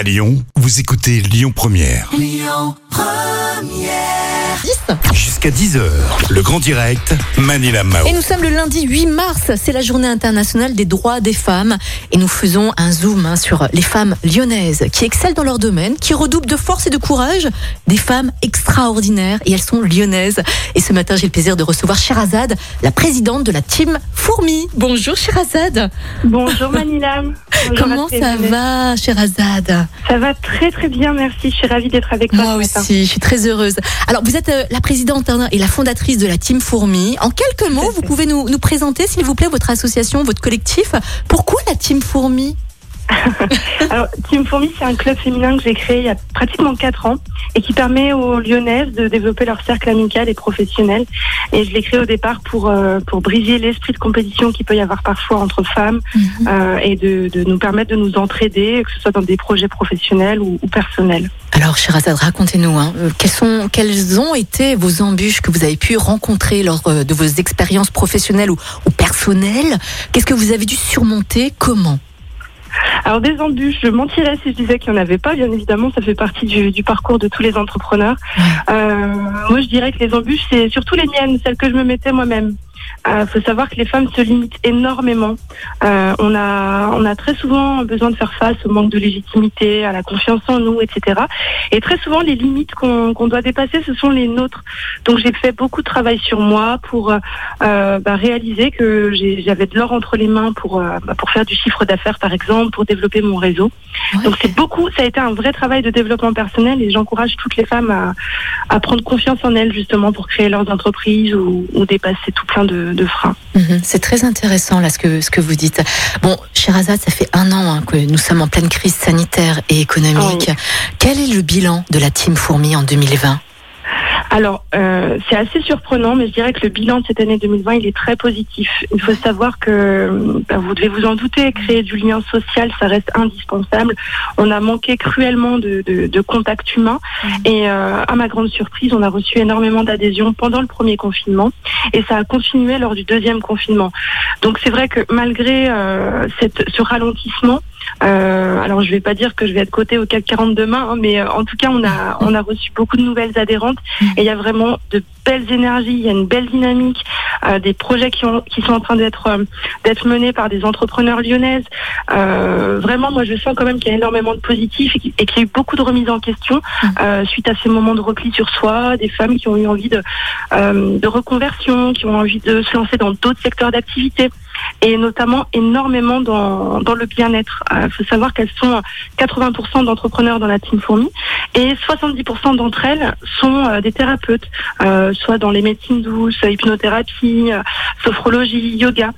À Lyon, vous écoutez Lyon Première. Jusqu'à 10h, le grand direct, Manila Mao. Et nous sommes le lundi 8 mars, c'est la journée internationale des droits des femmes. Et nous faisons un zoom hein, sur les femmes lyonnaises qui excellent dans leur domaine, qui redoublent de force et de courage. Des femmes extraordinaires et elles sont lyonnaises. Et ce matin, j'ai le plaisir de recevoir Sherazade, la présidente de la team Fourmi. Bonjour Sherazade. Bonjour Manila. Bonjour Comment ça va Sherazade Ça va très très bien, merci. Je suis ravie d'être avec toi. Moi matin. aussi, je suis très heureuse. Alors, vous êtes euh, la présidente et la fondatrice de la Team Fourmi. En quelques mots, vous pouvez nous, nous présenter, s'il vous plaît, votre association, votre collectif. Pourquoi la Team Fourmi? Alors, Team Fourmi, c'est un club féminin que j'ai créé il y a pratiquement 4 ans et qui permet aux lyonnaises de développer leur cercle amical et professionnel. Et je l'ai créé au départ pour, euh, pour briser l'esprit de compétition qu'il peut y avoir parfois entre femmes euh, et de, de nous permettre de nous entraider, que ce soit dans des projets professionnels ou, ou personnels. Alors, Sherazade, racontez-nous, hein, euh, quelles, sont, quelles ont été vos embûches que vous avez pu rencontrer lors de vos expériences professionnelles ou, ou personnelles? Qu'est-ce que vous avez dû surmonter? Comment? Alors des embûches, je mentirais si je disais qu'il n'y en avait pas. Bien évidemment, ça fait partie du, du parcours de tous les entrepreneurs. Euh, moi, je dirais que les embûches, c'est surtout les miennes, celles que je me mettais moi-même. Il faut savoir que les femmes se limitent énormément. Euh, on a, on a très souvent besoin de faire face au manque de légitimité, à la confiance en nous, etc. Et très souvent, les limites qu'on qu'on doit dépasser, ce sont les nôtres. Donc, j'ai fait beaucoup de travail sur moi pour euh, bah, réaliser que j'avais de l'or entre les mains pour, euh, bah, pour faire du chiffre d'affaires, par exemple, pour développer mon réseau. Donc, c'est beaucoup, ça a été un vrai travail de développement personnel et j'encourage toutes les femmes à, à prendre confiance en elles, justement, pour créer leurs entreprises ou, ou dépasser tout plein de, de. Mhm, C'est très intéressant là ce que ce que vous dites. Bon, Sherazade, ça fait un an hein, que nous sommes en pleine crise sanitaire et économique. Quel est le bilan de la Team Fourmi en 2020 Alors, euh, c'est assez surprenant, mais je dirais que le bilan de cette année 2020, il est très positif. Il faut savoir que, bah, vous devez vous en douter, créer du lien social, ça reste indispensable. On a manqué cruellement de, de, de contact humain, et euh, à ma grande surprise, on a reçu énormément d'adhésions pendant le premier confinement, et ça a continué lors du deuxième confinement. Donc c'est vrai que malgré euh, cette, ce ralentissement, euh, alors je vais pas dire que je vais être cotée au CAC 40 demain, hein, mais euh, en tout cas on a on a reçu beaucoup de nouvelles adhérentes. Et il y a vraiment de belles énergies, il y a une belle dynamique, euh, des projets qui ont qui sont en train d'être euh, d'être menés par des entrepreneurs lyonnaises. Euh, vraiment, moi je sens quand même qu'il y a énormément de positifs et qu'il et qu'il y a eu beaucoup de remises en question euh, suite à ces moments de repli sur soi, des femmes qui ont eu envie de de reconversion, qui ont envie de se lancer dans d'autres secteurs d'activité et notamment énormément dans, dans le bien-être. Il faut savoir qu'elles sont 80% d'entrepreneurs dans la Team Fourmi et 70% d'entre elles sont euh, des thérapeutes, euh, soit dans les médecines douces, hypnothérapie, euh, sophrologie, yoga.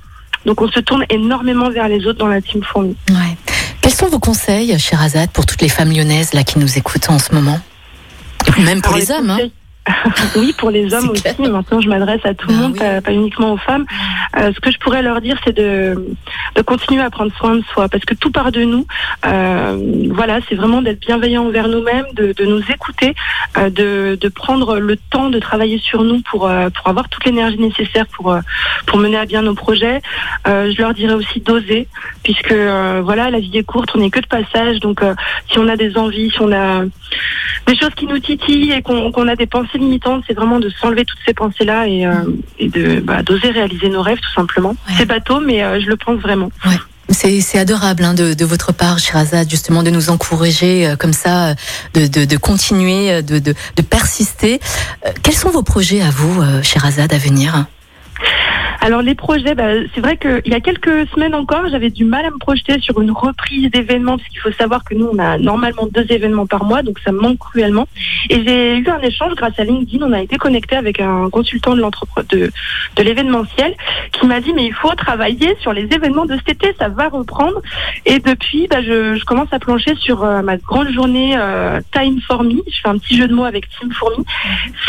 Donc on se tourne énormément vers les autres dans la Team Fourmi. Ouais. Quels sont vos conseils, Sherazade, pour toutes les femmes lyonnaises là qui nous écoutent en ce moment? Et puis même pour Alors, les hommes. Hein. oui, pour les hommes aussi. clair. Maintenant, je m'adresse à tout le Ah monde, oui. pas, pas uniquement aux femmes. Euh, ce que je pourrais leur dire, c'est de, de continuer à prendre soin de soi, parce que tout part de nous. Euh, voilà, c'est vraiment d'être bienveillant envers nous-mêmes, de, de nous écouter, euh, de, de prendre le temps de travailler sur nous pour, euh, pour avoir toute l'énergie nécessaire pour, euh, pour mener à bien nos projets. Euh, je leur dirais aussi d'oser, puisque euh, voilà, la vie est courte, on n'est que de passage. Donc, euh, si on a des envies, si on a des choses qui nous titillent et qu'on a des pensées limitantes, c'est vraiment de s'enlever toutes ces pensées-là et, euh, et de bah, d'oser réaliser nos rêves tout simplement. Ouais. C'est bateau, mais euh, je le pense vraiment. C'est c'est adorable hein, de, de votre part, Sherazade, justement, de nous encourager euh, comme ça, euh, de, de, de continuer, euh, de, de, de persister. Euh, quels sont vos projets à vous, euh, Sherazade, à venir Alors les projets, bah, c'est vrai qu'il y a quelques semaines encore, j'avais du mal à me projeter sur une reprise d'événements, parce qu'il faut savoir que nous, on a normalement deux événements par mois, donc ça me manque cruellement. Et j'ai eu un échange grâce à LinkedIn, on a été connecté avec un consultant de de, de l'événementiel qui m'a dit, mais il faut travailler sur les événements de cet été, ça va reprendre. Et depuis, bah, je, commence à plancher sur euh, ma grande journée euh, Time for Me. Je fais un petit jeu de mots avec Team for Me.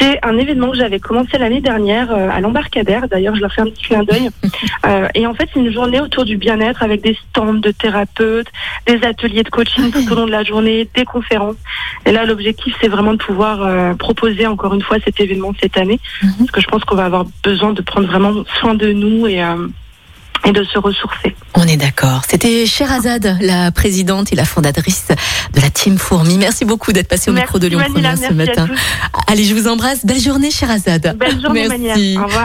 C'est un événement que j'avais commencé l'année dernière euh, à l'embarcadère. D'ailleurs, je leur fais un petit clin d'œil. Euh, et en fait, c'est une journée autour du bien-être avec des stands de thérapeutes, des ateliers de coaching tout au long de la journée, des conférences. Et là, l'objectif, c'est vraiment de pouvoir euh, proposer encore une fois cet événement cette année, Mhm. parce que je pense qu'on va avoir besoin de prendre vraiment soin de nous et euh, et de se ressourcer. On est d'accord. C'était Sherazade, la présidente et la fondatrice de la Team Fourmi. Merci beaucoup d'être passée au micro de Lyon Première ce matin. Allez, je vous embrasse. Belle journée, Sherazade. Belle journée, Merci. Au revoir.